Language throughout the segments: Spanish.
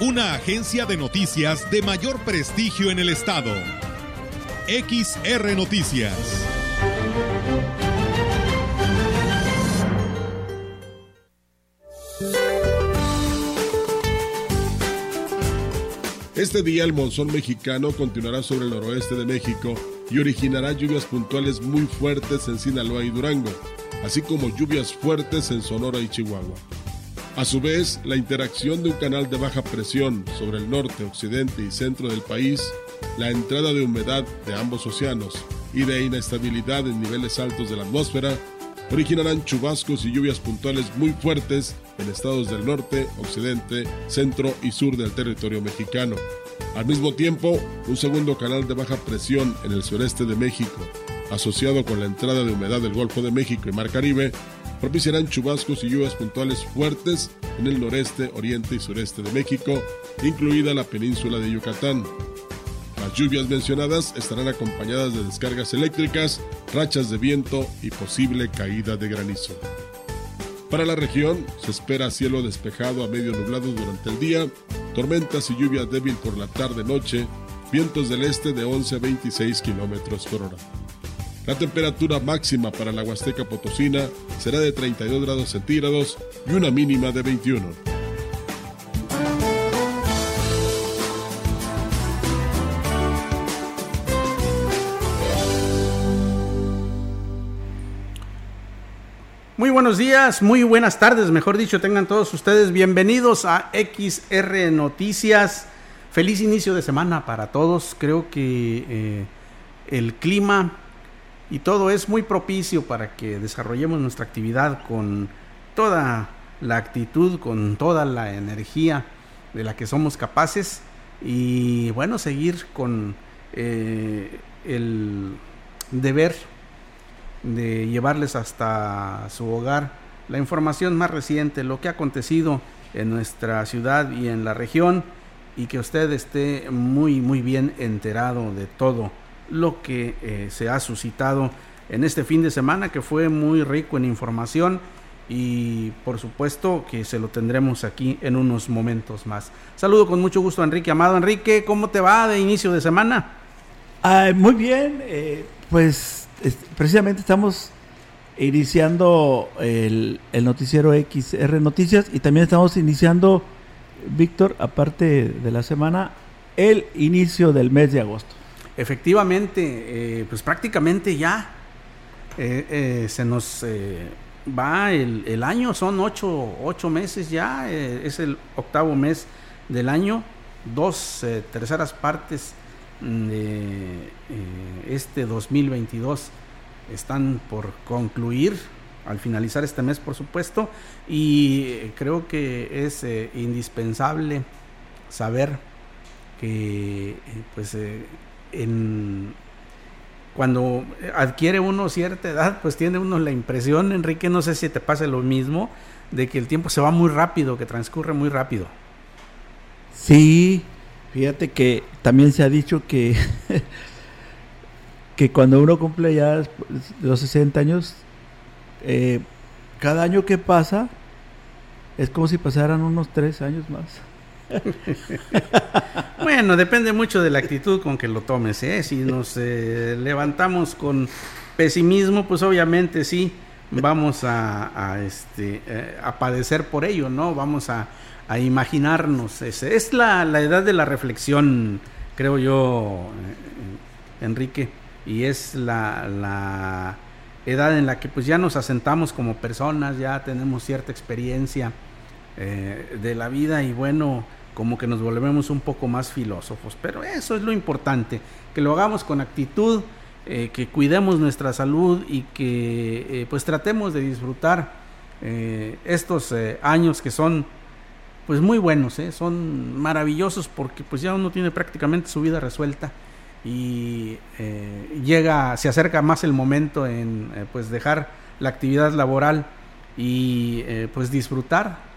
una agencia de noticias de mayor prestigio en el estado. XR Noticias. Este día el monzón mexicano continuará sobre el noroeste de México y originará lluvias puntuales muy fuertes en Sinaloa y Durango, así como lluvias fuertes en Sonora y Chihuahua. A su vez, la interacción de un canal de baja presión sobre el norte, occidente y centro del país, la entrada de humedad de ambos océanos y de inestabilidad en niveles altos de la atmósfera originarán chubascos y lluvias puntuales muy fuertes en estados del norte, occidente, centro y sur del territorio mexicano. Al mismo tiempo, un segundo canal de baja presión en el sureste de México, asociado con la entrada de humedad del Golfo de México y Mar Caribe, propiciarán chubascos y lluvias puntuales fuertes en el noreste, oriente y sureste de México, incluida la península de Yucatán. Las lluvias mencionadas estarán acompañadas de descargas eléctricas, rachas de viento y posible caída de granizo. Para la región se espera cielo despejado a medio nublado durante el día, tormentas y lluvia débil por la tarde-noche, vientos del este de 11 a 26 kilómetros por hora. La temperatura máxima para la Huasteca Potosina será de 32 grados centígrados y una mínima de 21. Muy buenos días, muy buenas tardes, mejor dicho, tengan todos ustedes bienvenidos a XR Noticias. Feliz inicio de semana para todos. Creo que eh, el clima y todo es muy propicio para que desarrollemos nuestra actividad con toda la actitud, con toda la energía de la que somos capaces y bueno, seguir con eh, el deber de llevarles hasta su hogar la información más reciente, lo que ha acontecido en nuestra ciudad y en la región y que usted esté muy muy bien enterado de todo lo que eh, se ha suscitado en este fin de semana que fue muy rico en información y por supuesto que se lo tendremos aquí en unos momentos más. Saludo con mucho gusto a Enrique Amado. Enrique, ¿cómo te va de inicio de semana? muy bien, eh, pues precisamente estamos iniciando el, el, noticiero XR Noticias y también estamos iniciando, Víctor, aparte de la semana, el inicio del mes de agosto. Efectivamente, eh, pues prácticamente ya eh, eh, se nos va el, año, son ocho, ocho meses ya, es el octavo mes del año, dos terceras partes de este 2022 están por concluir al finalizar este mes, por supuesto, y creo que es indispensable saber que pues cuando adquiere uno cierta edad, pues tiene uno la impresión, Enrique, no sé si te pasa lo mismo, de que el tiempo se va muy rápido, que transcurre muy rápido. Sí, fíjate que también se ha dicho que, que cuando uno cumple ya los 60 años, eh, cada año que pasa es como si pasaran unos 3 años más. bueno, depende mucho de la actitud con que lo tomes. ¿eh? Si nos eh, levantamos con pesimismo, pues obviamente sí, vamos a, este, eh, a padecer por ello, ¿no? Vamos a, imaginarnos. Ese. Es la, edad de la reflexión, creo yo, Enrique, y es la, la edad en la que pues ya nos asentamos como personas, ya tenemos cierta experiencia de la vida y bueno, como que nos volvemos un poco más filósofos. Pero eso es lo importante, que lo hagamos con actitud, eh, que cuidemos nuestra salud y que eh, pues tratemos de disfrutar eh, estos años que son pues muy buenos, son maravillosos porque pues ya uno tiene prácticamente su vida resuelta y llega, se acerca más el momento en pues dejar la actividad laboral y pues disfrutar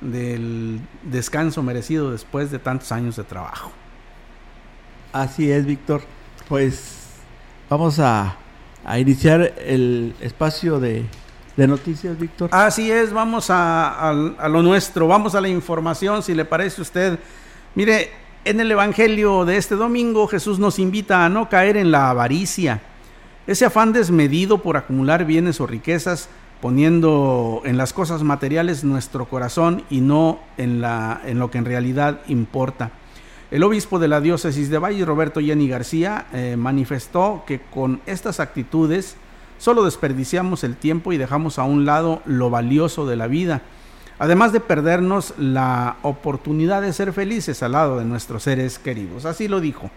del descanso merecido después de tantos años de trabajo. Así es, Víctor. Pues vamos a, a iniciar el espacio de de noticias, Víctor. Así es, vamos a, lo nuestro, vamos a la información, si le parece a usted. Mire, en el Evangelio de este domingo Jesús nos invita a no caer en la avaricia, ese afán desmedido por acumular bienes o riquezas, poniendo en las cosas materiales nuestro corazón y no en, la, en lo que en realidad importa. El obispo de la diócesis de Valle, Roberto Jenny García, eh, manifestó que con estas actitudes Solo desperdiciamos el tiempo y dejamos a un lado lo valioso de la vida, además de perdernos la oportunidad de ser felices al lado de nuestros seres queridos. Así lo dijo.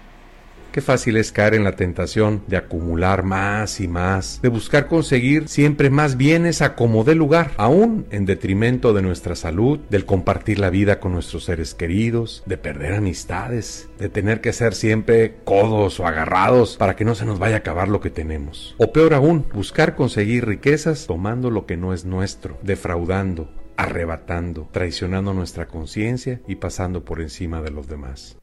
Qué fácil es caer en la tentación de acumular más y más, de buscar conseguir siempre más bienes a como dé lugar, aún en detrimento de nuestra salud, del compartir la vida con nuestros seres queridos, de perder amistades, de tener que ser siempre codos o agarrados para que no se nos vaya a acabar lo que tenemos. O peor aún, buscar conseguir riquezas tomando lo que no es nuestro, defraudando, arrebatando, traicionando nuestra conciencia y pasando por encima de los demás.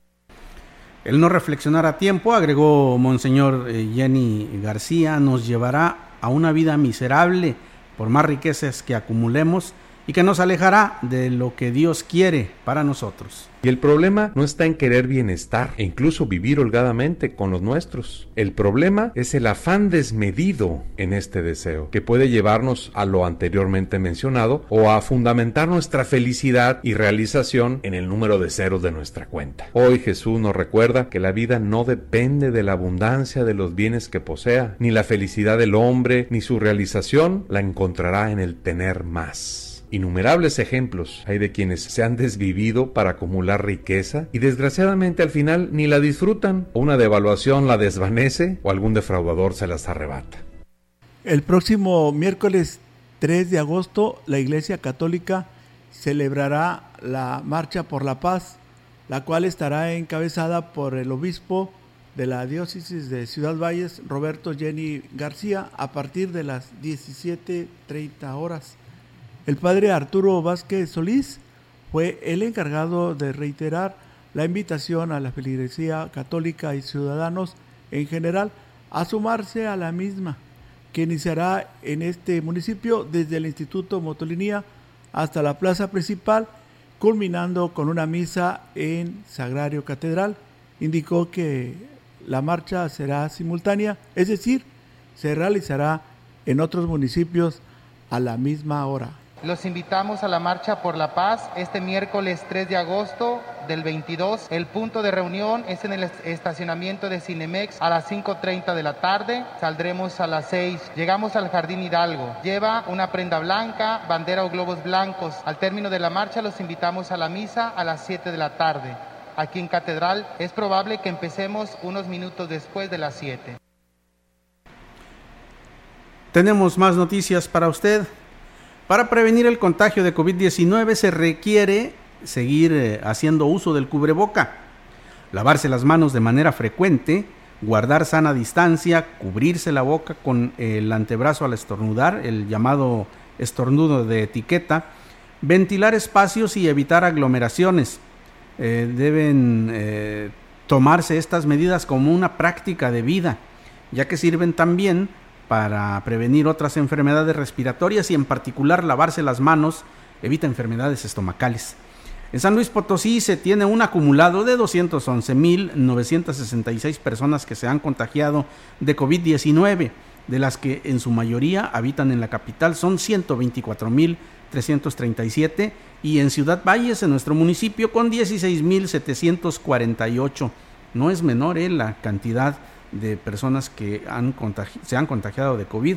El no reflexionar a tiempo, agregó Monseñor eh, Jenny García, nos llevará a una vida miserable por más riquezas que acumulemos y que nos alejará de lo que Dios quiere para nosotros. Y el problema no está en querer bienestar e incluso vivir holgadamente con los nuestros. El problema es el afán desmedido en este deseo, que puede llevarnos a lo anteriormente mencionado o a fundamentar nuestra felicidad y realización en el número de ceros de nuestra cuenta. Hoy Jesús nos recuerda que la vida no depende de la abundancia de los bienes que posea, ni la felicidad del hombre, ni su realización la encontrará en el tener más. Innumerables ejemplos hay de quienes se han desvivido para acumular riqueza y desgraciadamente al final ni la disfrutan, o una devaluación la desvanece o algún defraudador se las arrebata. El próximo miércoles 3 de agosto la Iglesia Católica celebrará la Marcha por la Paz, la cual estará encabezada por el obispo de la diócesis de Ciudad Valles, Roberto Jenny García, a partir de las 17.30 horas. El padre Arturo Vázquez Solís fue el encargado de reiterar la invitación a la feligresía católica y ciudadanos en general a sumarse a la misma, que iniciará en este municipio desde el Instituto Motolinía hasta la plaza principal, culminando con una misa en Sagrario Catedral. Indicó que la marcha será simultánea, es decir, se realizará en otros municipios a la misma hora. Los invitamos a la Marcha por la Paz este miércoles 3 de agosto del 22. El punto de reunión es en el estacionamiento de Cinemex a las 5.30 de la tarde. Saldremos a las 6. Llegamos al Jardín Hidalgo. Lleva una prenda blanca, bandera o globos blancos. Al término de la marcha los invitamos a la misa a las 7 de la tarde. Aquí en Catedral es probable que empecemos unos minutos después de las 7. Tenemos más noticias para usted. Para prevenir el contagio de COVID-19 se requiere seguir eh, haciendo uso del cubreboca, lavarse las manos de manera frecuente, guardar sana distancia, cubrirse la boca con el antebrazo al estornudar, el llamado estornudo de etiqueta, ventilar espacios y evitar aglomeraciones. Eh, deben eh, tomarse estas medidas como una práctica de vida, ya que sirven también para prevenir otras enfermedades respiratorias y en particular lavarse las manos evita enfermedades estomacales. En San Luis Potosí se tiene un acumulado de 211.966 personas que se han contagiado de COVID-19, de las que en su mayoría habitan en la capital, son 124.337 y en Ciudad Valles, en nuestro municipio, con 16.748. No es menor eh, la cantidad de personas que se han contagiado de COVID.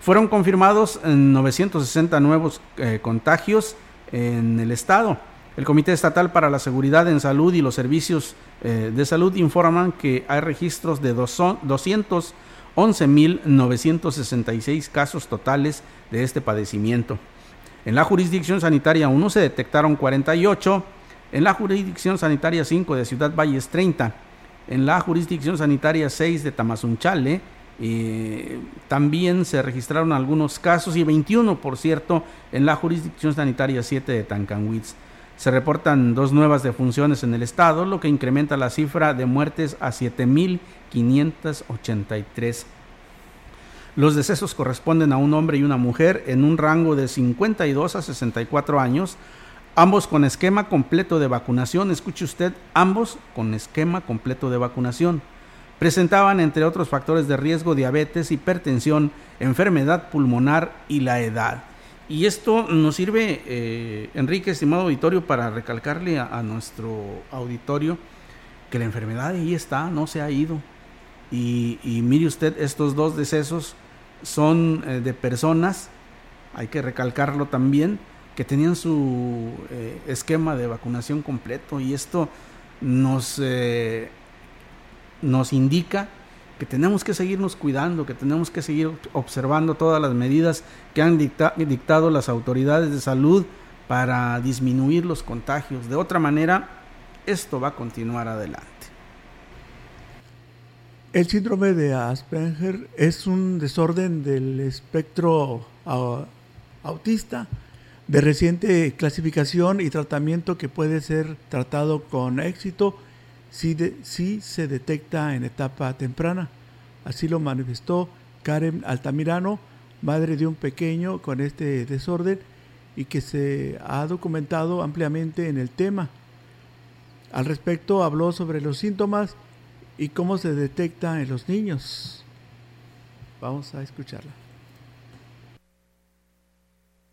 Fueron confirmados 960 nuevos eh, contagios en el estado. El Comité Estatal para la Seguridad en Salud y los Servicios eh, de Salud informan que hay registros de 211.966 casos totales de este padecimiento. En la jurisdicción sanitaria 1 se detectaron 48, en la jurisdicción sanitaria 5 de Ciudad Valles 30, en la jurisdicción sanitaria 6 de Tamazunchale eh, también se registraron algunos casos y 21, por cierto, en la jurisdicción sanitaria 7 de Tancanwitz. Se reportan dos nuevas defunciones en el estado, lo que incrementa la cifra de muertes a 7.583. Los decesos corresponden a un hombre y una mujer en un rango de 52 a 64 años, ambos con esquema completo de vacunación. Escuche usted, ambos con esquema completo de vacunación. Presentaban, entre otros factores de riesgo, diabetes, hipertensión, enfermedad pulmonar y la edad. Y esto nos sirve, eh, Enrique, estimado auditorio, para recalcarle a, nuestro auditorio que la enfermedad ahí está, no se ha ido. Y, mire usted, estos dos decesos son eh, de personas, hay que recalcarlo también, que tenían su eh, esquema de vacunación completo. Y esto nos, nos indica que tenemos que seguirnos cuidando, que tenemos que seguir observando todas las medidas que han dictado las autoridades de salud para disminuir los contagios. De otra manera, esto va a continuar adelante. El síndrome de Asperger es un desorden del espectro autista de reciente clasificación y tratamiento que puede ser tratado con éxito si, se detecta en etapa temprana. Así lo manifestó Karen Altamirano, madre de un pequeño con este desorden y que se ha documentado ampliamente en el tema. Al respecto habló sobre los síntomas y cómo se detecta en los niños. Vamos a escucharla.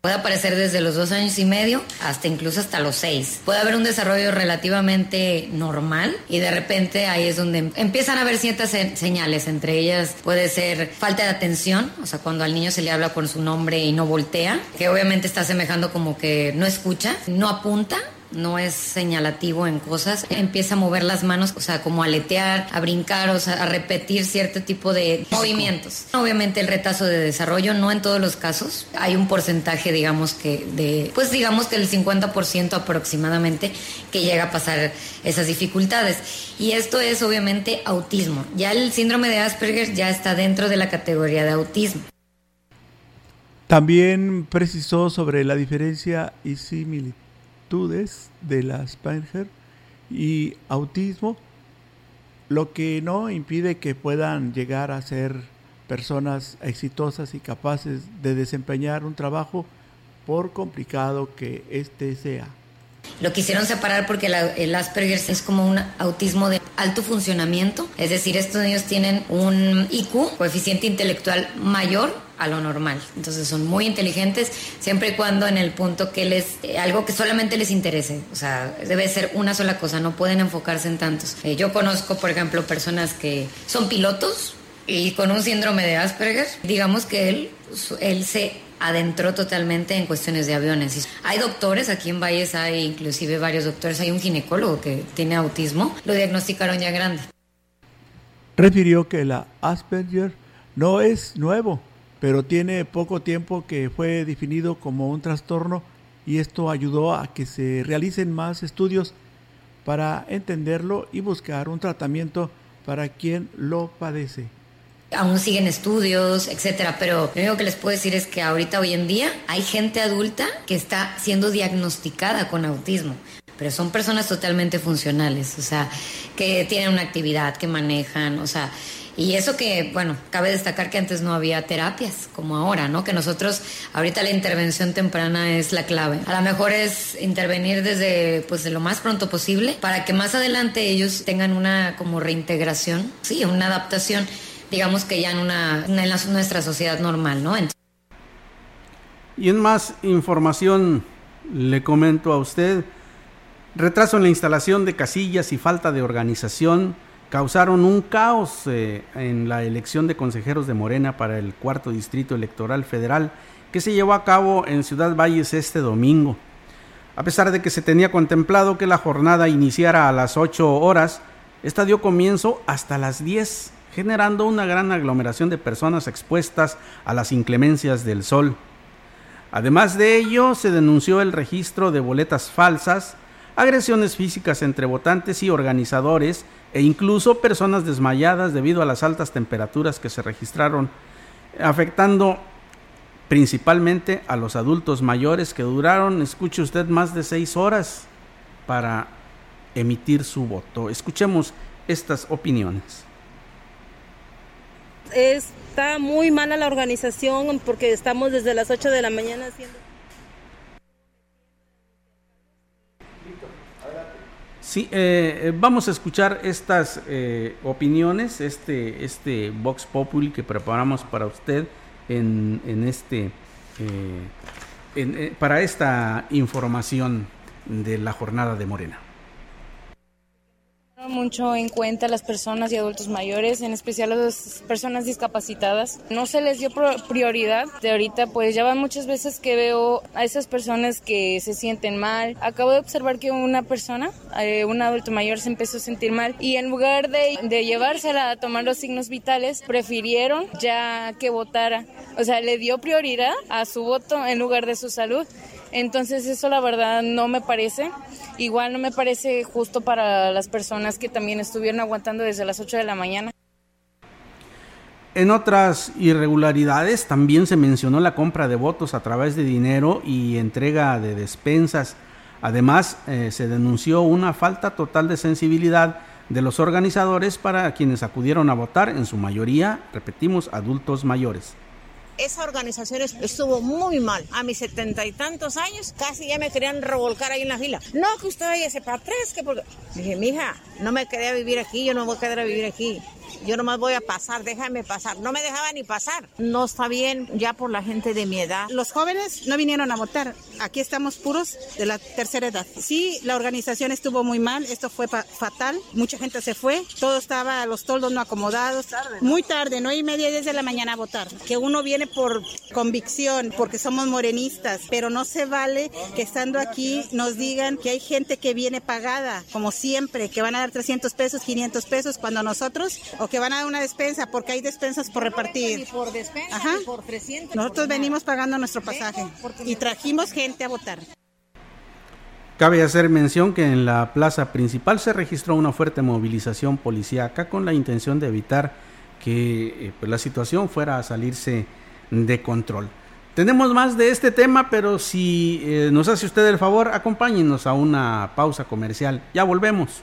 Puede aparecer desde los dos años y medio hasta incluso hasta los seis. Puede haber un desarrollo relativamente normal y de repente ahí es donde empiezan a haber ciertas señales. Entre ellas puede ser falta de atención, o sea, cuando al niño se le habla con su nombre y no voltea, que obviamente está semejando como que no escucha, no apunta no es señalativo en cosas, empieza a mover las manos, o sea, como a aletear, a brincar, o sea, a repetir cierto tipo de movimientos. Obviamente el retazo de desarrollo, no en todos los casos, hay un porcentaje, digamos que de, pues digamos que el 50% aproximadamente que llega a pasar esas dificultades. Y esto es obviamente autismo. Ya el síndrome de Asperger ya está dentro de la categoría de autismo. También precisó sobre la diferencia y similitud de la Asperger y autismo, lo que no impide que puedan llegar a ser personas exitosas y capaces de desempeñar un trabajo por complicado que éste sea. Lo quisieron separar porque el Asperger es como un autismo de alto funcionamiento, es decir, estos niños tienen un IQ, coeficiente intelectual mayor a lo normal. Entonces son muy inteligentes siempre y cuando en el punto que les eh, algo que solamente les interese, o sea, debe ser una sola cosa, no pueden enfocarse en tantos. Eh, yo conozco, por ejemplo, personas que son pilotos y con un síndrome de Asperger, digamos que él él se adentró totalmente en cuestiones de aviones. Hay doctores, aquí en Valles hay inclusive varios doctores, hay un ginecólogo que tiene autismo, lo diagnosticaron ya grande. Refirió que la Asperger no es nuevo, pero tiene poco tiempo que fue definido como un trastorno y esto ayudó a que se realicen más estudios para entenderlo y buscar un tratamiento para quien lo padece. Aún siguen estudios, etcétera, pero lo único que les puedo decir es que ahorita hoy en día hay gente adulta que está siendo diagnosticada con autismo pero son personas totalmente funcionales, o sea, que tienen una actividad, que manejan, o sea, y eso que, bueno, cabe destacar que antes no había terapias como ahora, ¿no? Que nosotros, ahorita la intervención temprana es la clave. A lo mejor es intervenir desde, pues, de lo más pronto posible para que más adelante ellos tengan una como reintegración, sí, una adaptación, digamos que ya en una, en nuestra sociedad normal, ¿no? y en más información le comento a usted, retraso en la instalación de casillas y falta de organización causaron un caos eh, en la elección de consejeros de Morena para el cuarto distrito electoral federal que se llevó a cabo en Ciudad Valles este domingo. A pesar de que se tenía contemplado que la jornada iniciara a las 8 horas, esta dio comienzo hasta las 10, generando una gran aglomeración de personas expuestas a las inclemencias del sol. Además de ello, se denunció el registro de boletas falsas, agresiones físicas entre votantes y organizadores e incluso personas desmayadas debido a las altas temperaturas que se registraron, afectando principalmente a los adultos mayores que duraron, escuche usted, más de seis horas para emitir su voto. Escuchemos estas opiniones. Está muy mala la organización porque estamos desde las 8 de la mañana haciendo... Sí, eh, eh, vamos a escuchar estas eh, opiniones, este, este Vox Populi que preparamos para usted en, en este, para esta información de la jornada de Morena mucho en cuenta a las personas y adultos mayores, en especial a las personas discapacitadas. No se les dio prioridad. De ahorita, pues ya van muchas veces que veo a esas personas que se sienten mal. Acabo de observar que una persona, eh, un adulto mayor, se empezó a sentir mal y en lugar de, de llevársela a tomar los signos vitales, prefirieron ya que votara. O sea, le dio prioridad a su voto en lugar de su salud. Entonces eso la verdad no me parece. Igual no me parece justo para las personas que también estuvieron aguantando desde las 8 de la mañana. En otras irregularidades también se mencionó la compra de votos a través de dinero y entrega de despensas. Además, eh, se denunció una falta total de sensibilidad de los organizadores para quienes acudieron a votar, en su mayoría, repetimos, adultos mayores esa organización estuvo muy mal. A mis setenta y tantos años casi ya me querían revolcar ahí en la fila. No, que usted vaya para atrás, que porque... Dije, mija, no me quería vivir aquí, yo no voy a quedar a vivir aquí. Yo nomás voy a pasar, déjame pasar. No me dejaba ni pasar. No está bien ya por la gente de mi edad. Los jóvenes no vinieron a votar. Aquí estamos puros de la tercera edad. Sí, la organización estuvo muy mal. Esto fue fatal. Mucha gente se fue. Todo estaba a los toldos no acomodados. Muy tarde, no y media, diez de la mañana a votar. Que uno viene por convicción, porque somos morenistas, pero no se vale que estando aquí nos digan que hay gente que viene pagada, como siempre, que van a dar 300 pesos, 500 pesos, cuando nosotros o que van a dar una despensa porque hay despensas por repartir. por despensa, por 300. Nosotros venimos pagando nuestro pasaje y trajimos gente a votar. Cabe hacer mención que en la plaza principal se registró una fuerte movilización policíaca con la intención de evitar que eh, pues, la situación fuera a salirse de control. Tenemos más de este tema, pero si eh, nos hace usted el favor, acompáñenos a una pausa comercial. Ya volvemos.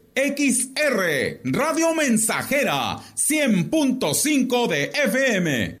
XR, Radio Mensajera, 100.5 de FM.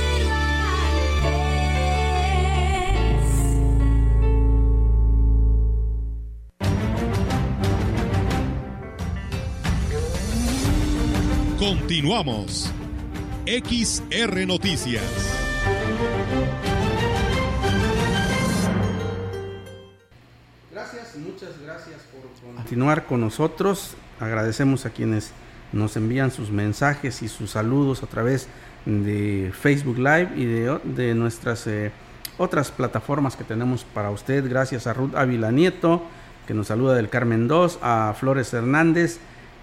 Continuamos. XR Noticias. Gracias, muchas gracias por continuar con nosotros. Agradecemos a quienes nos envían sus mensajes y sus saludos a través de Facebook Live y de, nuestras eh, otras plataformas que tenemos para usted. Gracias a Ruth Ávila Nieto, que nos saluda del Carmen 2, a Flores Hernández,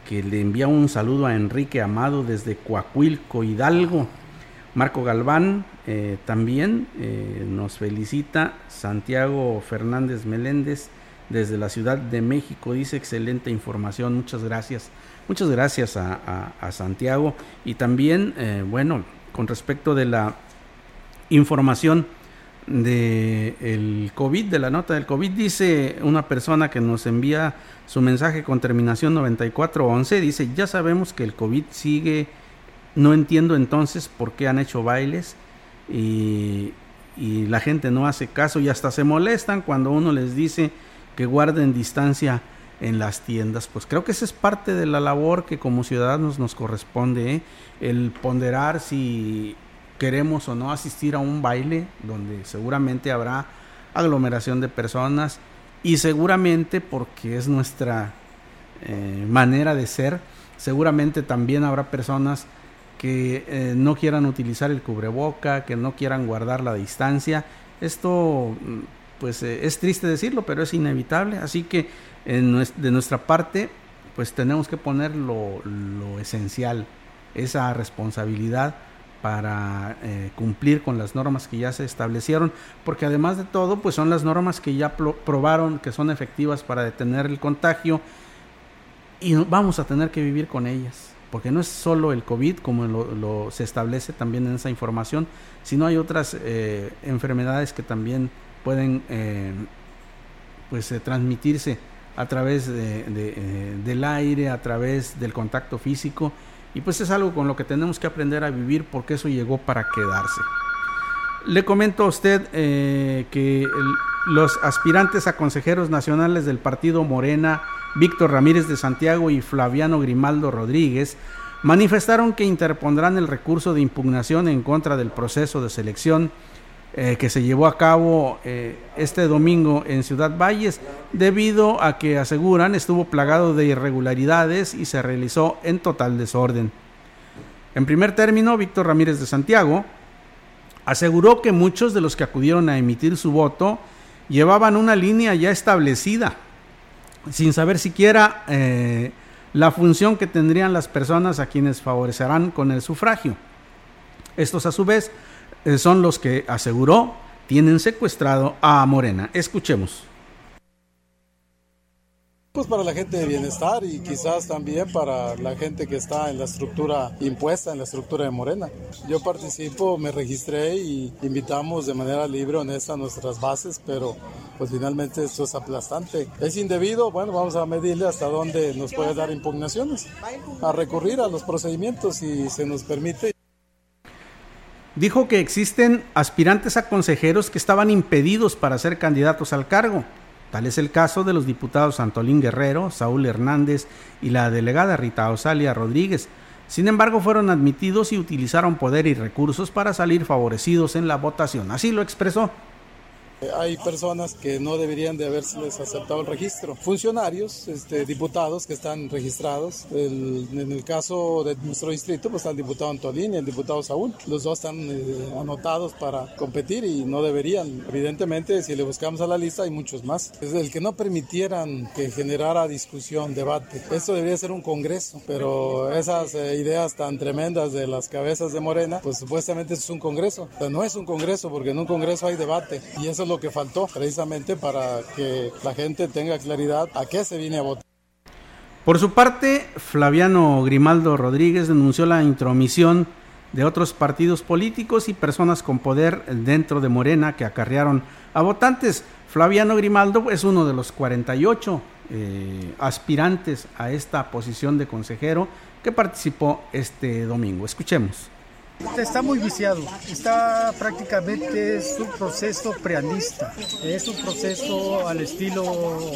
que le envía un saludo a Enrique Amado desde Coahuilco, Hidalgo. Marco Galván eh, también eh, nos felicita. Santiago Fernández Meléndez desde la Ciudad de México dice excelente información. Muchas gracias. Muchas gracias a, Santiago. Y también, eh, bueno, con respecto de la información del el COVID, de la nota del COVID, dice una persona que nos envía su mensaje con terminación 9411, dice, ya sabemos que el COVID sigue, no entiendo entonces por qué han hecho bailes y, y la gente no hace caso y hasta se molestan cuando uno les dice que guarden distancia en las tiendas. Pues creo que esa es parte de la labor que como ciudadanos nos corresponde, ¿eh? el ponderar si queremos o no asistir a un baile donde seguramente habrá aglomeración de personas y seguramente porque es nuestra eh, manera de ser, seguramente también habrá personas que eh, no quieran utilizar el cubreboca, que no quieran guardar la distancia. Esto mm, pues es triste decirlo, pero es inevitable, así que de nuestra parte, pues tenemos que poner lo, esencial, esa responsabilidad para eh, cumplir con las normas que ya se establecieron, porque además de todo, pues son las normas que ya probaron que son efectivas para detener el contagio y vamos a tener que vivir con ellas, porque no es solo el COVID, como lo, se establece también en esa información, sino hay otras eh, enfermedades que también pueden eh, pues transmitirse a través de, eh, del aire, a través del contacto físico. Y pues es algo con lo que tenemos que aprender a vivir porque eso llegó para quedarse. Le comento a usted eh, que los aspirantes a consejeros nacionales del partido Morena, Víctor Ramírez de Santiago y Flaviano Grimaldo Rodríguez, manifestaron que interpondrán el recurso de impugnación en contra del proceso de selección eh, que se llevó a cabo eh, este domingo en Ciudad Valles, debido a que aseguran estuvo plagado de irregularidades y se realizó en total desorden. En primer término, Víctor Ramírez de Santiago aseguró que muchos de los que acudieron a emitir su voto llevaban una línea ya establecida, sin saber siquiera eh, la función que tendrían las personas a quienes favorecerán con el sufragio. Estos a su vez son los que aseguró tienen secuestrado a Morena. Escuchemos. Pues para la gente de bienestar y quizás también para la gente que está en la estructura impuesta, en la estructura de Morena. Yo participo, me registré y invitamos de manera libre, honesta a nuestras bases, pero pues finalmente esto es aplastante. ¿Es indebido? Bueno, vamos a medirle hasta dónde nos puede dar impugnaciones, a recurrir a los procedimientos si se nos permite dijo que existen aspirantes a consejeros que estaban impedidos para ser candidatos al cargo. Tal es el caso de los diputados Antolín Guerrero, Saúl Hernández y la delegada Rita Osalia Rodríguez. Sin embargo, fueron admitidos y utilizaron poder y recursos para salir favorecidos en la votación. Así lo expresó. Hay personas que no deberían de haberles aceptado el registro. Funcionarios, este, diputados que están registrados. en el caso de nuestro distrito, pues está el diputado Antolín y el diputado Saúl. Los dos están eh, anotados para competir y no deberían. Evidentemente, si le buscamos a la lista, hay muchos más. Es el que no permitieran que generara discusión, debate. Esto debería ser un congreso, pero esas eh, ideas tan tremendas de las cabezas de Morena, pues supuestamente es un congreso. Pero no es un congreso porque en un congreso hay debate y eso lo que faltó precisamente para que la gente tenga claridad a qué se viene a votar. Por su parte, Flaviano Grimaldo Rodríguez denunció la intromisión de otros partidos políticos y personas con poder dentro de Morena que acarrearon a votantes. Flaviano Grimaldo es uno de los 48 eh, aspirantes a esta posición de consejero que participó este domingo. Escuchemos. Está muy viciado, está prácticamente es un proceso preanista, es un proceso al estilo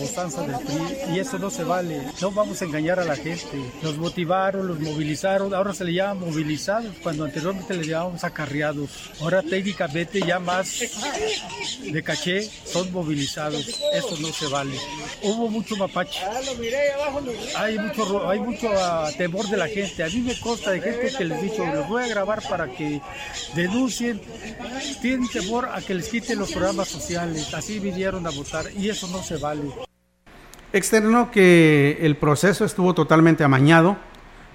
Ostanza del PRI y eso no se vale, no vamos a engañar a la gente, los motivaron, los movilizaron, ahora se le llama movilizados cuando anteriormente le llamábamos acarreados, ahora técnicamente ya más de caché son movilizados, eso no se vale. Hubo mucho mapache, hay mucho, ah, temor de la gente, a mí me consta de gente que les dicho, los voy a grabar para que denuncien, tienen temor a que les quiten los programas sociales, así vinieron a votar y eso no se vale. externó que el proceso estuvo totalmente amañado,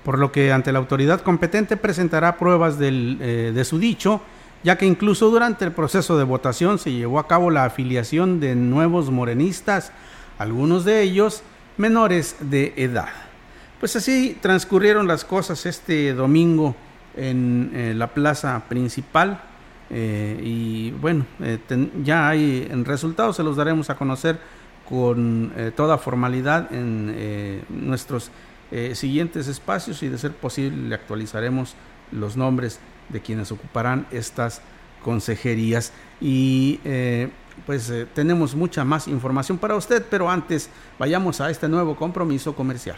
por lo que ante la autoridad competente presentará pruebas del, eh, de su dicho, ya que incluso durante el proceso de votación se llevó a cabo la afiliación de nuevos morenistas, algunos de ellos menores de edad. Pues así transcurrieron las cosas este domingo en eh, la plaza principal eh, y bueno, eh, ya hay en resultados, se los daremos a conocer con toda formalidad en nuestros siguientes espacios y de ser posible le actualizaremos los nombres de quienes ocuparán estas consejerías. Y pues tenemos mucha más información para usted, pero antes vayamos a este nuevo compromiso comercial.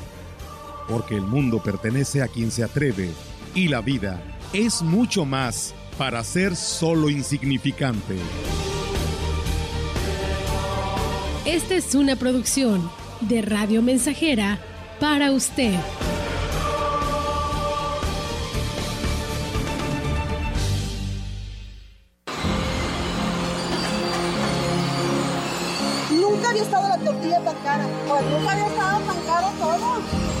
porque el mundo pertenece a quien se atreve y la vida es mucho más para ser solo insignificante. Esta es una producción de Radio Mensajera para usted. Nunca había estado la tortilla tan cara, pues nunca había estado tan caro todo.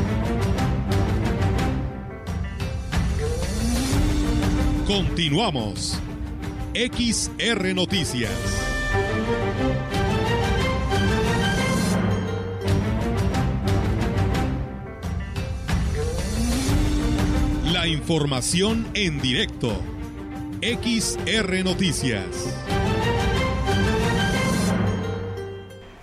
Continuamos. XR Noticias. La información en directo. XR Noticias.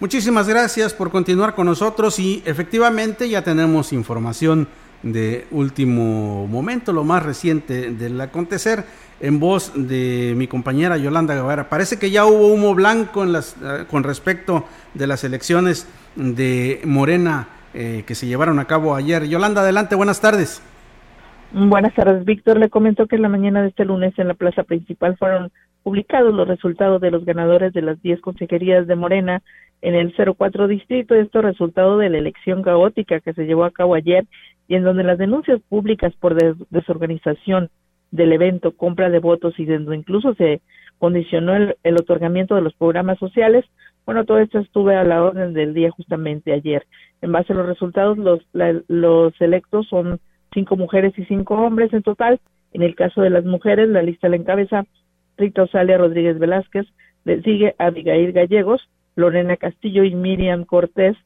Muchísimas gracias por continuar con nosotros y efectivamente ya tenemos información de último momento, lo más reciente del acontecer, en voz de mi compañera Yolanda Guevara. Parece que ya hubo humo blanco en las, eh, con respecto de las elecciones de Morena eh, que se llevaron a cabo ayer. Yolanda, adelante, buenas tardes. Buenas tardes, Víctor. Le comento que en la mañana de este lunes en la plaza principal fueron publicados los resultados de los ganadores de las 10 consejerías de Morena en el 04 distrito. Esto resultado de la elección caótica que se llevó a cabo ayer y en donde las denuncias públicas por desorganización del evento, compra de votos y donde incluso se condicionó el, otorgamiento de los programas sociales, bueno, todo esto estuve a la orden del día justamente ayer. En base a los resultados, los, los electos son cinco mujeres y cinco hombres en total. En el caso de las mujeres, la lista la encabeza Rita Osalia Rodríguez Velázquez, le sigue Abigail Gallegos, Lorena Castillo y Miriam Cortés,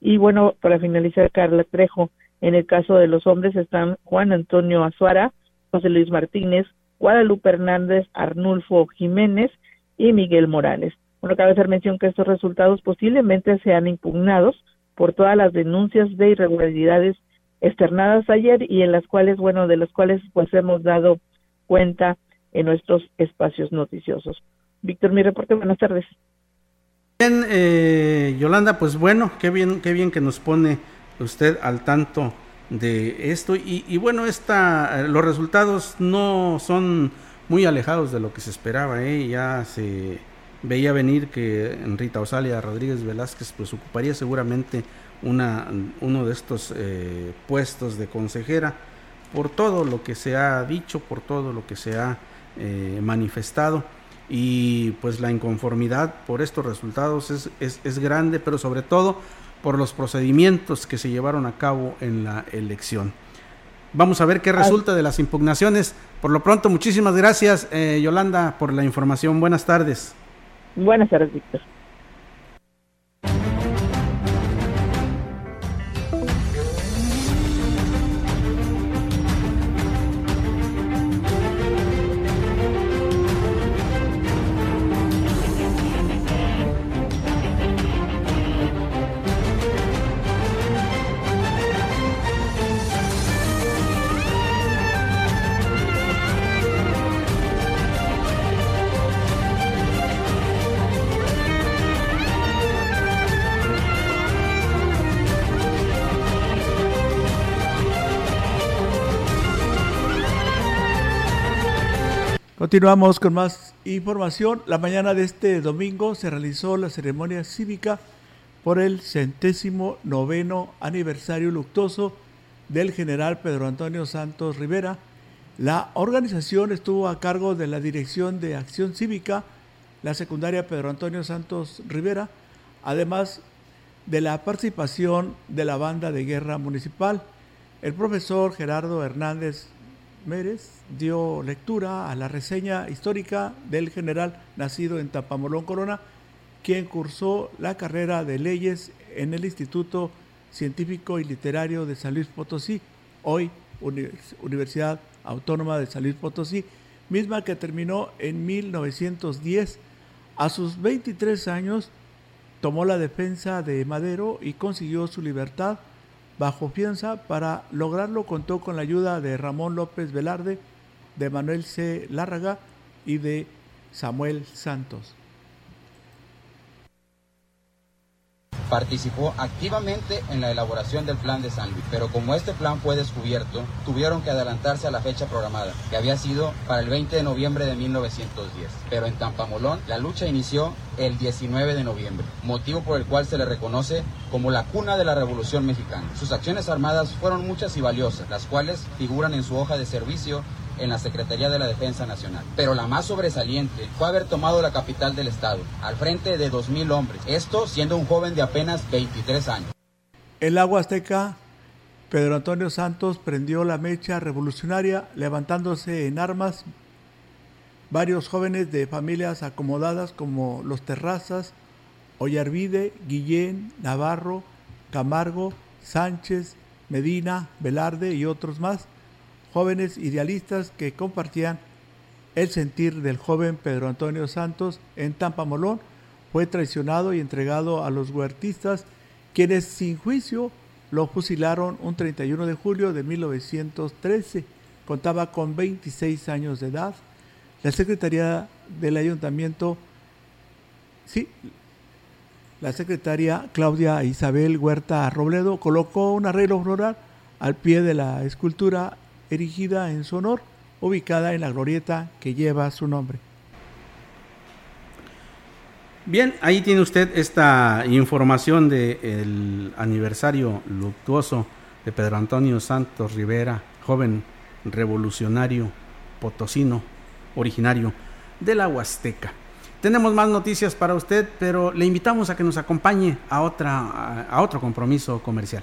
y bueno, para finalizar, Carla Trejo. En el caso de los hombres están Juan Antonio Azuara, José Luis Martínez, Guadalupe Hernández, Arnulfo Jiménez y Miguel Morales. Bueno, cabe hacer mención que estos resultados posiblemente sean impugnados por todas las denuncias de irregularidades externadas ayer y en las cuales, bueno, de las cuales pues hemos dado cuenta en nuestros espacios noticiosos. Víctor, mi reporte, buenas tardes. Bien, eh, Yolanda, pues bueno, qué bien, qué bien que nos pone usted al tanto de esto y, bueno, esta, los resultados no son muy alejados de lo que se esperaba, ¿eh? ya se veía venir que Rita Osalia Rodríguez Velázquez pues ocuparía seguramente una, uno de estos eh, puestos de consejera por todo lo que se ha dicho, por todo lo que se ha eh, manifestado y pues la inconformidad por estos resultados es, es, es, grande, pero sobre todo por los procedimientos que se llevaron a cabo en la elección. Vamos a ver qué resulta de las impugnaciones. Por lo pronto, muchísimas gracias, eh, Yolanda, por la información. Buenas tardes. Buenas tardes, Víctor. Continuamos con más información. La mañana de este domingo se realizó la ceremonia cívica por el centésimo noveno aniversario luctuoso del general Pedro Antonio Santos Rivera. La organización estuvo a cargo de la Dirección de Acción Cívica, la secundaria Pedro Antonio Santos Rivera, además de la participación de la banda de guerra municipal. El profesor Gerardo Hernández Mérez dio lectura a la reseña histórica del general nacido en Tapamolón, Corona, quien cursó la carrera de leyes en el Instituto Científico y Literario de San Luis Potosí, hoy Universidad Autónoma de San Luis Potosí, misma que terminó en 1910. A sus 23 años tomó la defensa de Madero y consiguió su libertad bajo fianza. Para lograrlo contó con la ayuda de Ramón López Velarde, de Manuel C. Lárraga y de Samuel Santos. Participó activamente en la elaboración del plan de San Luis, pero como este plan fue descubierto, tuvieron que adelantarse a la fecha programada, que había sido para el 20 de noviembre de 1910. Pero en Tampamolón la lucha inició el 19 de noviembre, motivo por el cual se le reconoce como la cuna de la Revolución Mexicana. Sus acciones armadas fueron muchas y valiosas, las cuales figuran en su hoja de servicio en la Secretaría de la Defensa Nacional. Pero la más sobresaliente fue haber tomado la capital del estado, al frente de 2.000 hombres, esto siendo un joven de apenas 23 años. El agua azteca, Pedro Antonio Santos prendió la mecha revolucionaria levantándose en armas varios jóvenes de familias acomodadas como los Terrazas, Ollarvide, Guillén, Navarro, Camargo, Sánchez, Medina, Velarde y otros más jóvenes idealistas que compartían el sentir del joven Pedro Antonio Santos en Tampamolón, fue traicionado y entregado a los huertistas, quienes sin juicio lo fusilaron un 31 de julio de 1913. Contaba con 26 años de edad. La Secretaría del Ayuntamiento, sí, la secretaria Claudia Isabel Huerta Robledo colocó un arreglo floral al pie de la escultura erigida en su honor, ubicada en la glorieta que lleva su nombre. Bien, ahí tiene usted esta información del aniversario luctuoso de Pedro Antonio Santos Rivera, joven revolucionario potosino, originario de la Huasteca. Tenemos más noticias para usted, pero le invitamos a que nos acompañe a, otra, a otro compromiso comercial.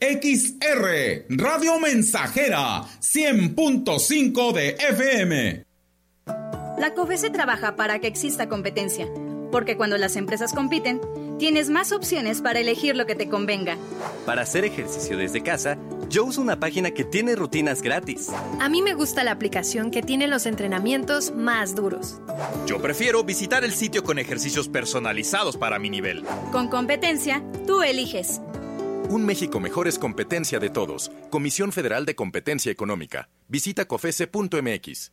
XR, Radio Mensajera, 100.5 de FM. La COFESE trabaja para que exista competencia, porque cuando las empresas compiten, tienes más opciones para elegir lo que te convenga. Para hacer ejercicio desde casa, yo uso una página que tiene rutinas gratis. A mí me gusta la aplicación que tiene los entrenamientos más duros. Yo prefiero visitar el sitio con ejercicios personalizados para mi nivel. Con competencia, tú eliges. Un México mejor es competencia de todos. Comisión Federal de Competencia Económica. Visita cofese.mx.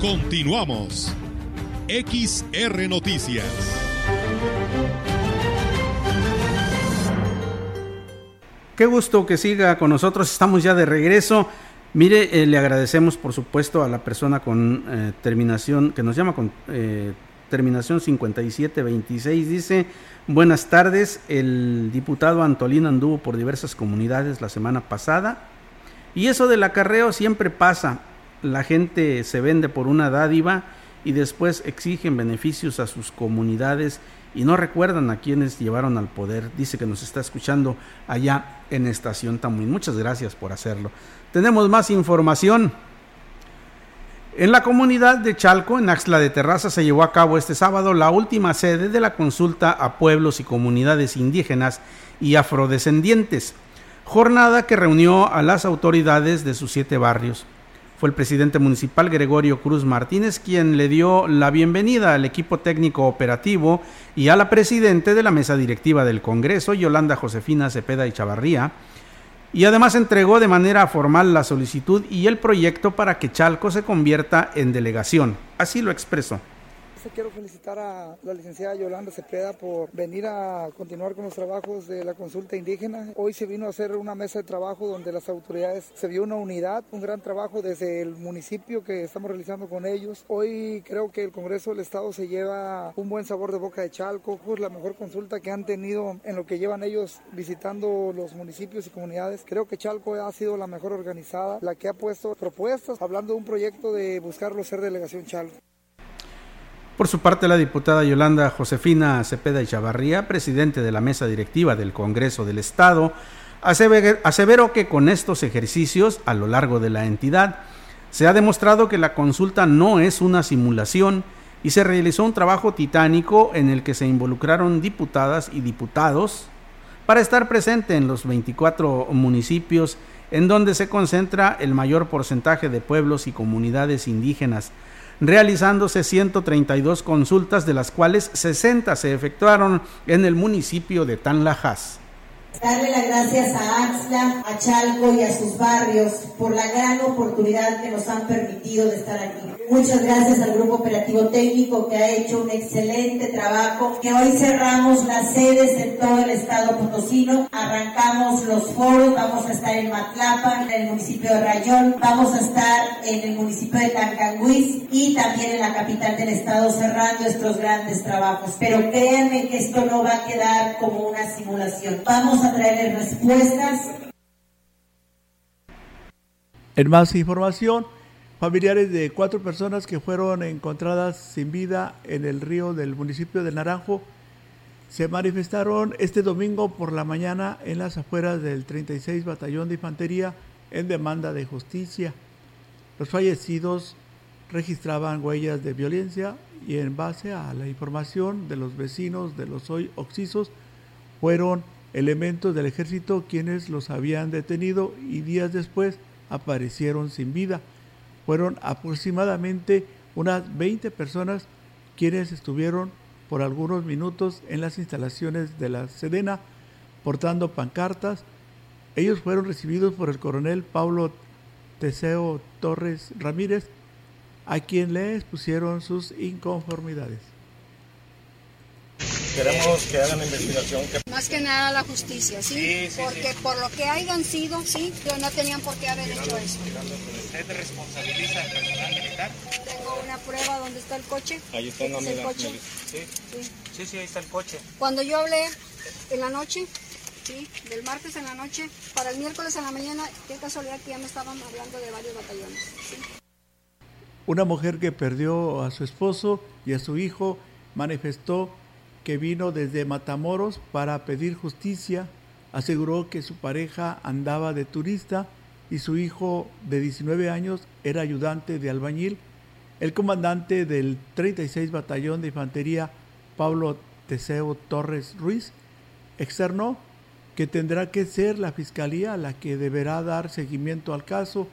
Continuamos. XR Noticias. Qué gusto que siga con nosotros. Estamos ya de regreso. Mire, eh, le agradecemos por supuesto a la persona con eh, terminación, que nos llama con eh, terminación 5726. Dice, buenas tardes, el diputado Antolino anduvo por diversas comunidades la semana pasada. Y eso del acarreo siempre pasa. La gente se vende por una dádiva y después exigen beneficios a sus comunidades y no recuerdan a quienes llevaron al poder. Dice que nos está escuchando allá en Estación Tamuín. Muchas gracias por hacerlo. Tenemos más información. En la comunidad de Chalco, en Axla de Terraza, se llevó a cabo este sábado la última sede de la consulta a pueblos y comunidades indígenas y afrodescendientes, jornada que reunió a las autoridades de sus siete barrios. Fue el presidente municipal Gregorio Cruz Martínez quien le dio la bienvenida al equipo técnico operativo y a la presidente de la mesa directiva del Congreso, Yolanda Josefina Cepeda y Chavarría, y además entregó de manera formal la solicitud y el proyecto para que Chalco se convierta en delegación. Así lo expresó. Quiero felicitar a la licenciada Yolanda Cepeda por venir a continuar con los trabajos de la consulta indígena. Hoy se vino a hacer una mesa de trabajo donde las autoridades se vio una unidad, un gran trabajo desde el municipio que estamos realizando con ellos. Hoy creo que el Congreso del Estado se lleva un buen sabor de boca de Chalco, es la mejor consulta que han tenido en lo que llevan ellos visitando los municipios y comunidades. Creo que Chalco ha sido la mejor organizada, la que ha puesto propuestas, hablando de un proyecto de buscarlo ser delegación Chalco. Por su parte, la diputada Yolanda Josefina Cepeda Chavarría, presidente de la mesa directiva del Congreso del Estado, aseveró que con estos ejercicios a lo largo de la entidad se ha demostrado que la consulta no es una simulación y se realizó un trabajo titánico en el que se involucraron diputadas y diputados para estar presente en los 24 municipios en donde se concentra el mayor porcentaje de pueblos y comunidades indígenas realizándose 132 consultas, de las cuales 60 se efectuaron en el municipio de Tanlajas. Darle las gracias a Axla, a Chalco y a sus barrios por la gran oportunidad que nos han permitido de estar aquí. Muchas gracias al Grupo Operativo Técnico que ha hecho un excelente trabajo, que hoy cerramos las sedes en todo el estado potosino, arrancamos los foros, vamos a estar en Matlapa, en el municipio de Rayón, vamos a estar en el municipio de Tancanguis y también en la capital del estado cerrando estos grandes trabajos. Pero créanme que esto no va a quedar como una simulación. Vamos traerle respuestas. En más información, familiares de cuatro personas que fueron encontradas sin vida en el río del municipio de Naranjo se manifestaron este domingo por la mañana en las afueras del 36 Batallón de Infantería en demanda de justicia. Los fallecidos registraban huellas de violencia y en base a la información de los vecinos de los hoy oxisos fueron elementos del ejército quienes los habían detenido y días después aparecieron sin vida. Fueron aproximadamente unas 20 personas quienes estuvieron por algunos minutos en las instalaciones de la Sedena portando pancartas. Ellos fueron recibidos por el coronel Pablo Teseo Torres Ramírez, a quien le expusieron sus inconformidades. Queremos que hagan investigación. Más que nada la justicia, ¿sí? Porque por lo que hayan sido, ¿sí? no tenían por qué haber hecho eso. ¿Usted responsabiliza al personal militar? Tengo una prueba donde está el coche. Ahí está el coche. ¿Sí? ¿Sí? sí, ahí está el coche. Cuando yo hablé en la noche, ¿sí? Del martes en la noche, para el miércoles en la mañana, qué casualidad que ya me estaban hablando de varios batallones, Una mujer que perdió a su esposo y a su hijo manifestó que vino desde Matamoros para pedir justicia, aseguró que su pareja andaba de turista y su hijo de 19 años era ayudante de albañil. El comandante del 36 Batallón de Infantería, Pablo Teseo Torres Ruiz, externó que tendrá que ser la Fiscalía la que deberá dar seguimiento al caso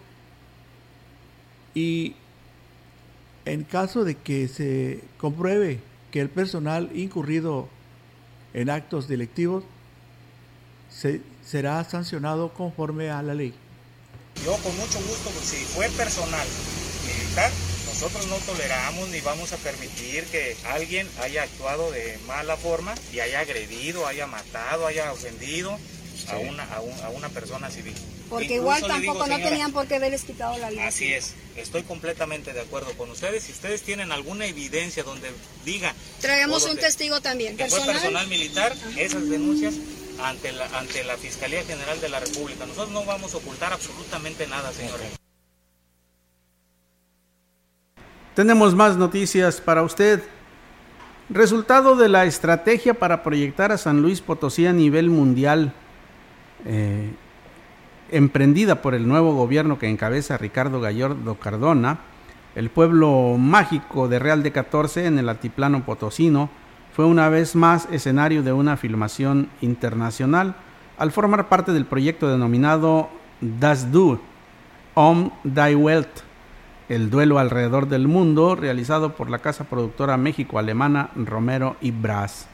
y en caso de que se compruebe que el personal incurrido en actos delictivos se, será sancionado conforme a la ley. Yo con mucho gusto, pues, si fue personal militar, nosotros no toleramos ni vamos a permitir que alguien haya actuado de mala forma y haya agredido, haya matado, haya ofendido a, una, a, una persona civil. Porque igual tampoco no tenían por qué haberles quitado la vida. Así es, estoy completamente de acuerdo con ustedes. Si ustedes tienen alguna evidencia donde diga... Traemos un testigo también. Que personal, fue personal militar, esas denuncias ante la, ante la Fiscalía General de la República. Nosotros no vamos a ocultar absolutamente nada, señores. Tenemos más noticias para usted. Resultado de la estrategia para proyectar a San Luis Potosí a nivel mundial eh, emprendida por el nuevo gobierno que encabeza Ricardo Gallardo Cardona, el pueblo mágico de Real de 14 en el altiplano potosino fue una vez más escenario de una filmación internacional al formar parte del proyecto denominado Das Du, Om Die Welt, el duelo alrededor del mundo realizado por la casa productora México-Alemana Romero y Brás.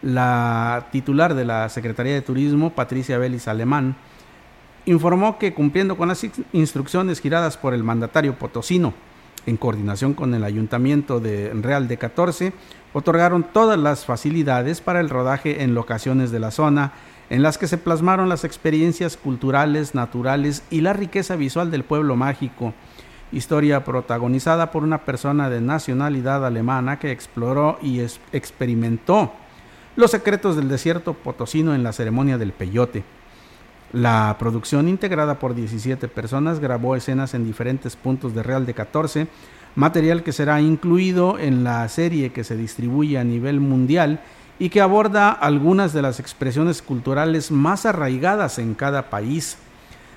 La titular de la Secretaría de Turismo, Patricia Vélez Alemán, informó que cumpliendo con las instrucciones giradas por el mandatario potosino, en coordinación con el Ayuntamiento de Real de 14, otorgaron todas las facilidades para el rodaje en locaciones de la zona, en las que se plasmaron las experiencias culturales, naturales y la riqueza visual del pueblo mágico. Historia protagonizada por una persona de nacionalidad alemana que exploró y experimentó los secretos del desierto potosino en la ceremonia del peyote. La producción, integrada por 17 personas, grabó escenas en diferentes puntos de Real de 14, material que será incluido en la serie que se distribuye a nivel mundial y que aborda algunas de las expresiones culturales más arraigadas en cada país.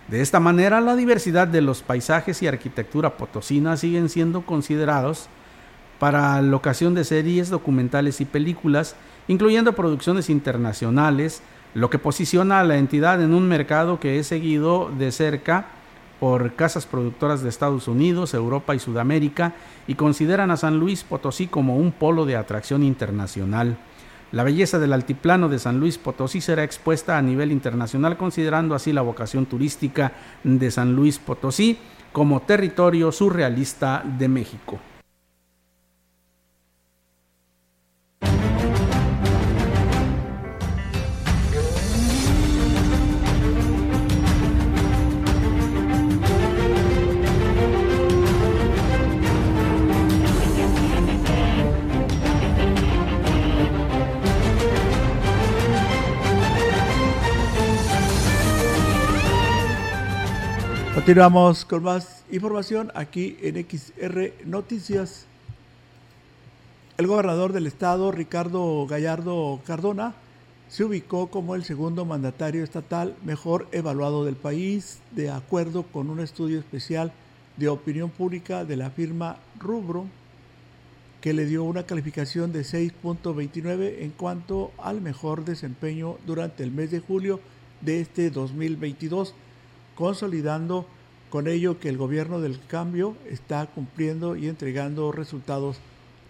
De esta manera, la diversidad de los paisajes y arquitectura potosina siguen siendo considerados para la ocasión de series, documentales y películas, incluyendo producciones internacionales, lo que posiciona a la entidad en un mercado que es seguido de cerca por casas productoras de Estados Unidos, Europa y Sudamérica y consideran a San Luis Potosí como un polo de atracción internacional. La belleza del altiplano de San Luis Potosí será expuesta a nivel internacional considerando así la vocación turística de San Luis Potosí como territorio surrealista de México. Continuamos con más información aquí en XR Noticias. El gobernador del estado, Ricardo Gallardo Cardona, se ubicó como el segundo mandatario estatal mejor evaluado del país, de acuerdo con un estudio especial de opinión pública de la firma Rubro, que le dio una calificación de 6.29 en cuanto al mejor desempeño durante el mes de julio de este 2022, consolidando con ello que el gobierno del cambio está cumpliendo y entregando resultados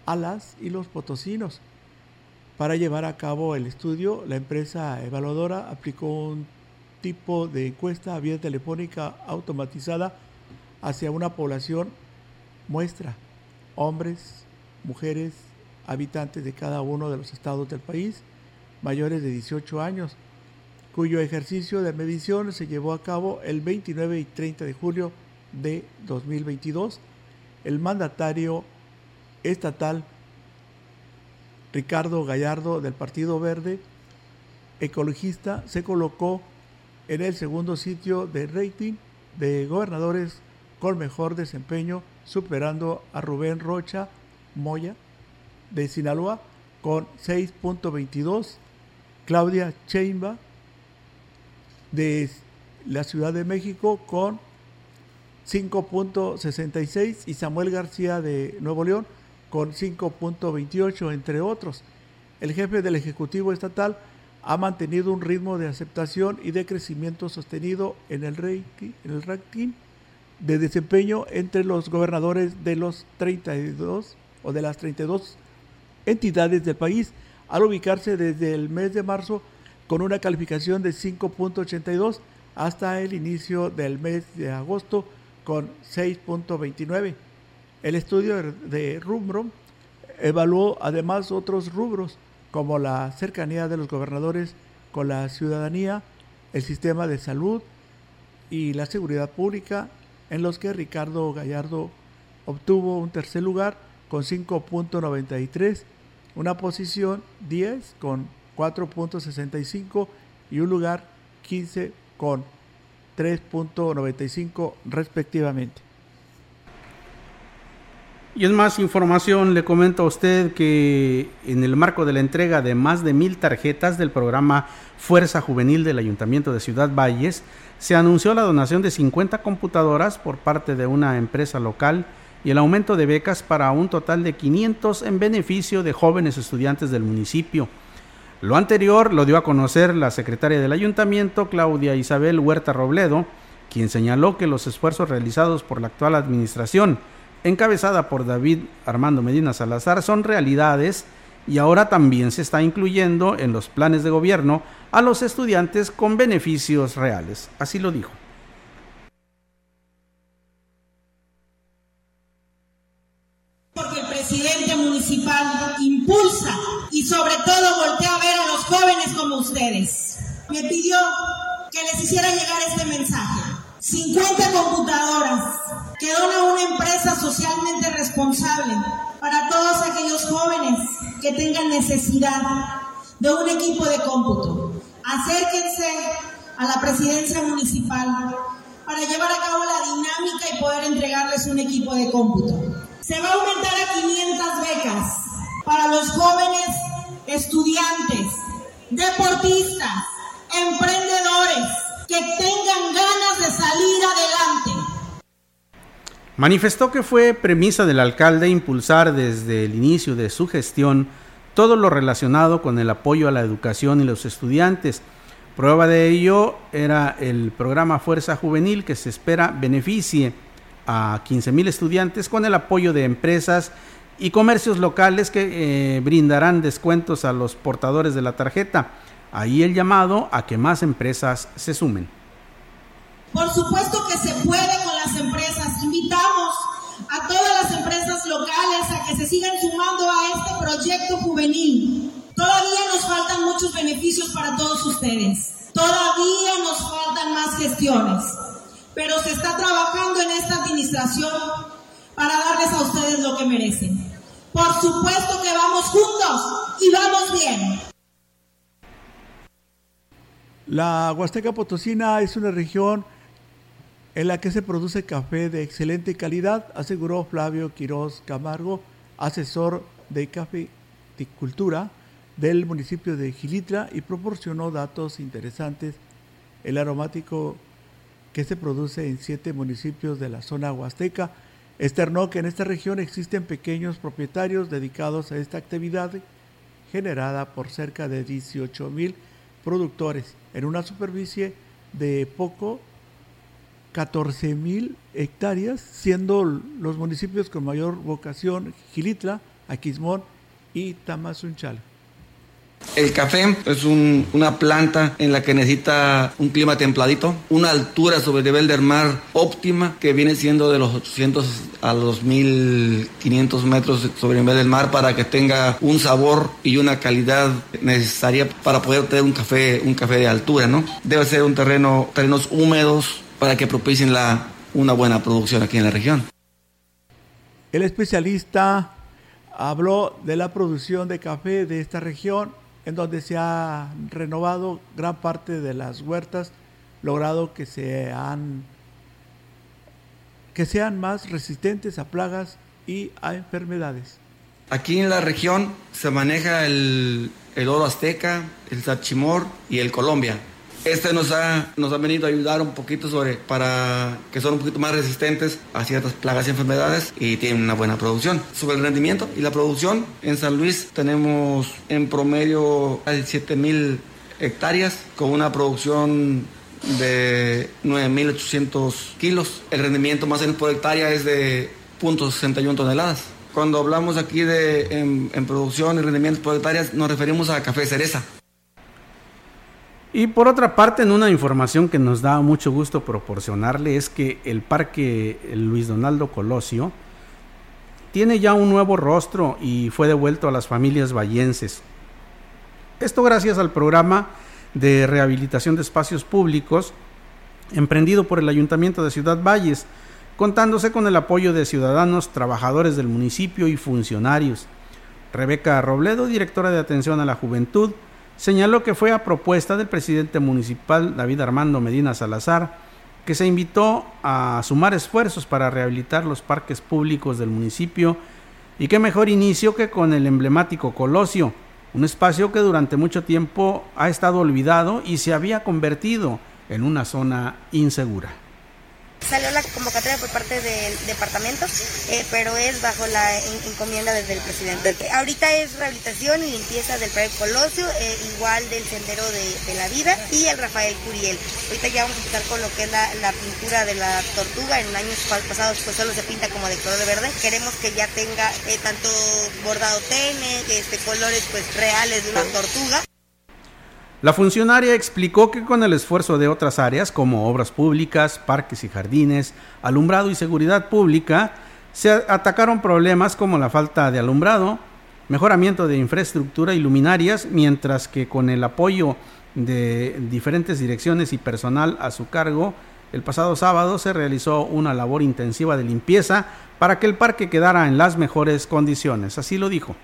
a las y los potosinos. Para llevar a cabo el estudio, la empresa evaluadora aplicó un tipo de encuesta vía telefónica automatizada hacia una población muestra, hombres, mujeres, habitantes de cada uno de los estados del país, mayores de 18 años, cuyo ejercicio de medición se llevó a cabo el 29 y 30 de julio de 2022. El mandatario estatal Ricardo Gallardo del Partido Verde ecologista se colocó en el segundo sitio de rating de gobernadores con mejor desempeño, superando a Rubén Rocha Moya de Sinaloa con 6.22, Claudia Cheimba de la Ciudad de México con 5.66 y Samuel García de Nuevo León con 5.28, entre otros. El jefe del Ejecutivo Estatal ha mantenido un ritmo de aceptación y de crecimiento sostenido en el, ranking, en el ranking de desempeño entre los gobernadores de los 32 o de las 32 entidades del país, al ubicarse desde el mes de marzo con una calificación de 5.82 hasta el inicio del mes de agosto con 6.29. El estudio de Rubro evaluó además otros rubros como la cercanía de los gobernadores con la ciudadanía, el sistema de salud y la seguridad pública, en los que Ricardo Gallardo obtuvo un tercer lugar con 5.93, una posición 10 con 4.65 y un lugar 15 con 3.95 respectivamente. Y en más información le comento a usted que en el marco de la entrega de más de mil tarjetas del programa Fuerza Juvenil del Ayuntamiento de Ciudad Valles, se anunció la donación de 50 computadoras por parte de una empresa local y el aumento de becas para un total de 500 en beneficio de jóvenes estudiantes del municipio. Lo anterior lo dio a conocer la secretaria del ayuntamiento, Claudia Isabel Huerta Robledo, quien señaló que los esfuerzos realizados por la actual administración, encabezada por David Armando Medina Salazar, son realidades y ahora también se está incluyendo en los planes de gobierno a los estudiantes con beneficios reales. Así lo dijo. Porque el presidente municipal impulsa sobre todo volteé a ver a los jóvenes como ustedes. Me pidió que les hiciera llegar este mensaje. 50 computadoras que dona una empresa socialmente responsable para todos aquellos jóvenes que tengan necesidad de un equipo de cómputo. Acérquense a la presidencia municipal para llevar a cabo la dinámica y poder entregarles un equipo de cómputo. Se va a aumentar a 500 becas para los jóvenes estudiantes, deportistas, emprendedores que tengan ganas de salir adelante. Manifestó que fue premisa del alcalde impulsar desde el inicio de su gestión todo lo relacionado con el apoyo a la educación y los estudiantes. Prueba de ello era el programa Fuerza Juvenil que se espera beneficie a 15 mil estudiantes con el apoyo de empresas y comercios locales que eh, brindarán descuentos a los portadores de la tarjeta. Ahí el llamado a que más empresas se sumen. Por supuesto que se puede con las empresas. Invitamos a todas las empresas locales a que se sigan sumando a este proyecto juvenil. Todavía nos faltan muchos beneficios para todos ustedes. Todavía nos faltan más gestiones. Pero se está trabajando en esta administración para darles a ustedes lo que merecen. Por supuesto que vamos juntos y vamos bien. La Huasteca Potosina es una región en la que se produce café de excelente calidad, aseguró Flavio Quiroz Camargo, asesor de cafeticultura del municipio de Gilitra y proporcionó datos interesantes. El aromático que se produce en siete municipios de la zona huasteca externó que en esta región existen pequeños propietarios dedicados a esta actividad generada por cerca de 18 mil productores en una superficie de poco 14 mil hectáreas, siendo los municipios con mayor vocación Gilitla, Aquismón y Tamazunchal. El café es una planta en la que necesita un clima templadito, una altura sobre el nivel del mar óptima que viene siendo de los 800 a los 1500 metros sobre el nivel del mar para que tenga un sabor y una calidad necesaria para poder tener un café, un café de altura, ¿no? Debe ser un terreno, terrenos húmedos para que propicien la, una buena producción aquí en la región. El especialista habló de la producción de café de esta región en donde se ha renovado gran parte de las huertas, logrado que sean, que sean más resistentes a plagas y a enfermedades. Aquí en la región se maneja el, el oro azteca, el sachimor y el colombia. Este nos ha, nos ha venido a ayudar un poquito sobre, para que son un poquito más resistentes a ciertas plagas y enfermedades y tienen una buena producción. Sobre el rendimiento y la producción, en San Luis tenemos en promedio 7 mil hectáreas con una producción de 9.800 kilos. El rendimiento más en por hectárea es de 0.61 toneladas. Cuando hablamos aquí de en, producción y rendimiento por hectárea, nos referimos a café cereza. Y por otra parte, en una información que nos da mucho gusto proporcionarle es que el Parque Luis Donaldo Colosio tiene ya un nuevo rostro y fue devuelto a las familias vallenses. Esto gracias al programa de rehabilitación de espacios públicos emprendido por el Ayuntamiento de Ciudad Valles, contándose con el apoyo de ciudadanos, trabajadores del municipio y funcionarios. Rebeca Robledo, directora de Atención a la Juventud, señaló que fue a propuesta del presidente municipal David Armando Medina Salazar que se invitó a sumar esfuerzos para rehabilitar los parques públicos del municipio y qué mejor inicio que con el emblemático Colosio, un espacio que durante mucho tiempo ha estado olvidado y se había convertido en una zona insegura. Salió la convocatoria por parte del departamento, eh, pero es bajo la encomienda desde el presidente. Ahorita es rehabilitación y limpieza del Parque Colosio, eh, igual del Sendero de, la Vida y el Rafael Curiel. Ahorita ya vamos a empezar con lo que es la, pintura de la tortuga. En años pasados pues solo se pinta como de color de verde. Queremos que ya tenga eh, tanto bordado tene, este, colores pues reales de una tortuga. La funcionaria explicó que con el esfuerzo de otras áreas como obras públicas, parques y jardines, alumbrado y seguridad pública, se atacaron problemas como la falta de alumbrado, mejoramiento de infraestructura y luminarias, mientras que con el apoyo de diferentes direcciones y personal a su cargo, el pasado sábado se realizó una labor intensiva de limpieza para que el parque quedara en las mejores condiciones. Así lo dijo.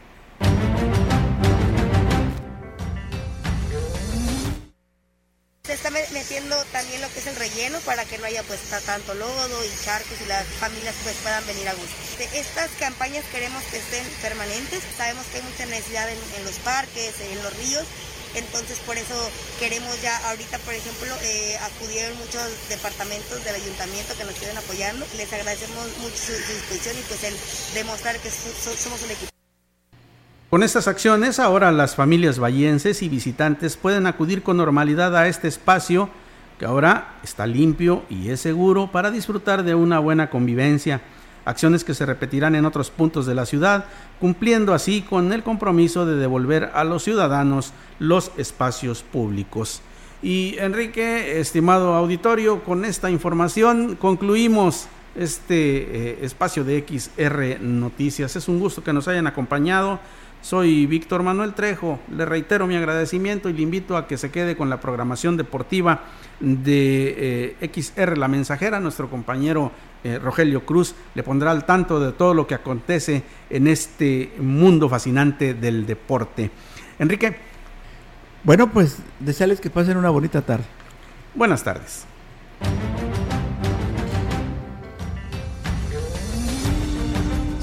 Metiendo también lo que es el relleno para que no haya pues tanto lodo y charcos y las familias pues puedan venir a gusto. Estas campañas queremos que estén permanentes. Sabemos que hay mucha necesidad en, en los parques, en los ríos entonces por eso queremos ya ahorita, por ejemplo, eh, acudieron muchos departamentos del ayuntamiento que nos quieren apoyando. Les agradecemos mucho su, disposición y pues el demostrar que somos un equipo. Con estas acciones, ahora las familias vallenses y visitantes pueden acudir con normalidad a este espacio que ahora está limpio y es seguro para disfrutar de una buena convivencia acciones que se repetirán en otros puntos de la ciudad, cumpliendo así con el compromiso de devolver a los ciudadanos los espacios públicos. Y Enrique, estimado auditorio, con esta información concluimos este eh, espacio de XR Noticias. Es un gusto que nos hayan acompañado. Soy Víctor Manuel Trejo. Le reitero mi agradecimiento y le invito a que se quede con la programación deportiva de eh, XR La Mensajera. Nuestro compañero eh, Rogelio Cruz le pondrá al tanto de todo lo que acontece en este mundo fascinante del deporte. Enrique. Bueno, pues desearles que pasen una bonita tarde. Buenas tardes.